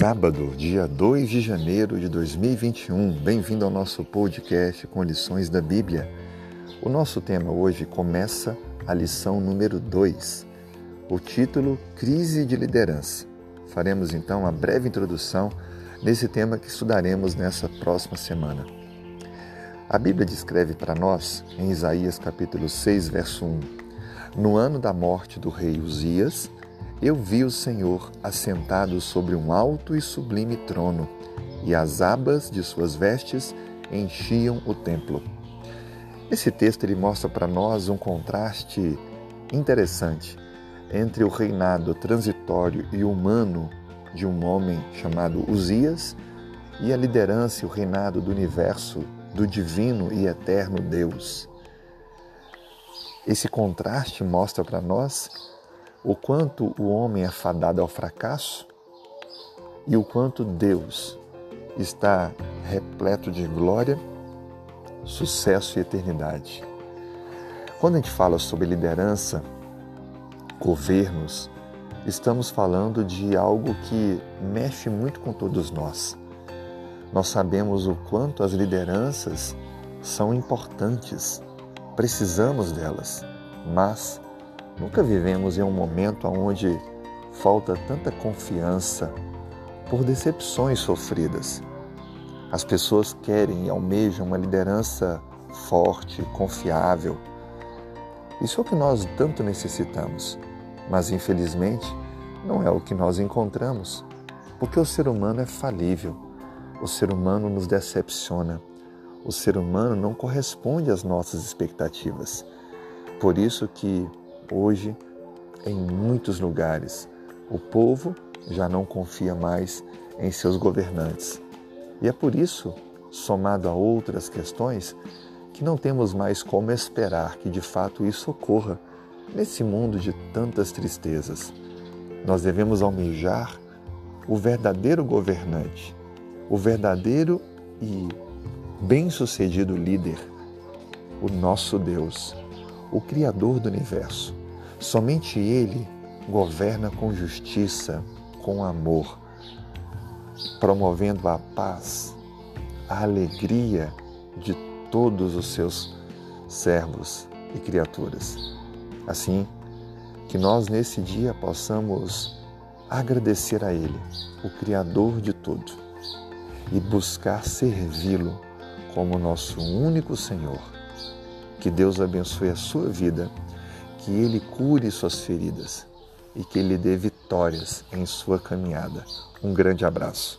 Sábado, dia 2 de janeiro de 2021. Bem-vindo ao nosso podcast com lições da Bíblia. O nosso tema hoje começa a lição número 2. O título Crise de Liderança. Faremos então uma breve introdução nesse tema que estudaremos nessa próxima semana. A Bíblia descreve para nós, em Isaías capítulo 6, verso 1, no ano da morte do rei Uzias, eu vi o Senhor assentado sobre um alto e sublime trono, e as abas de suas vestes enchiam o templo. Esse texto ele mostra para nós um contraste interessante entre o reinado transitório e humano de um homem chamado Uzias e a liderança e o reinado do universo do divino e eterno Deus. Esse contraste mostra para nós o quanto o homem é fadado ao fracasso e o quanto Deus está repleto de glória, sucesso e eternidade. Quando a gente fala sobre liderança, governos, estamos falando de algo que mexe muito com todos nós. Nós sabemos o quanto as lideranças são importantes, precisamos delas, mas Nunca vivemos em um momento onde falta tanta confiança por decepções sofridas. As pessoas querem e almejam uma liderança forte, confiável. Isso é o que nós tanto necessitamos, mas infelizmente não é o que nós encontramos, porque o ser humano é falível, o ser humano nos decepciona, o ser humano não corresponde às nossas expectativas. Por isso que Hoje, em muitos lugares, o povo já não confia mais em seus governantes. E é por isso, somado a outras questões, que não temos mais como esperar que de fato isso ocorra nesse mundo de tantas tristezas. Nós devemos almejar o verdadeiro governante, o verdadeiro e bem-sucedido líder, o nosso Deus, o Criador do universo. Somente Ele governa com justiça, com amor, promovendo a paz, a alegria de todos os seus servos e criaturas. Assim, que nós nesse dia possamos agradecer a Ele, o Criador de tudo, e buscar servi-lo como nosso único Senhor. Que Deus abençoe a sua vida que Ele cure suas feridas e que Ele dê vitórias em sua caminhada. Um grande abraço.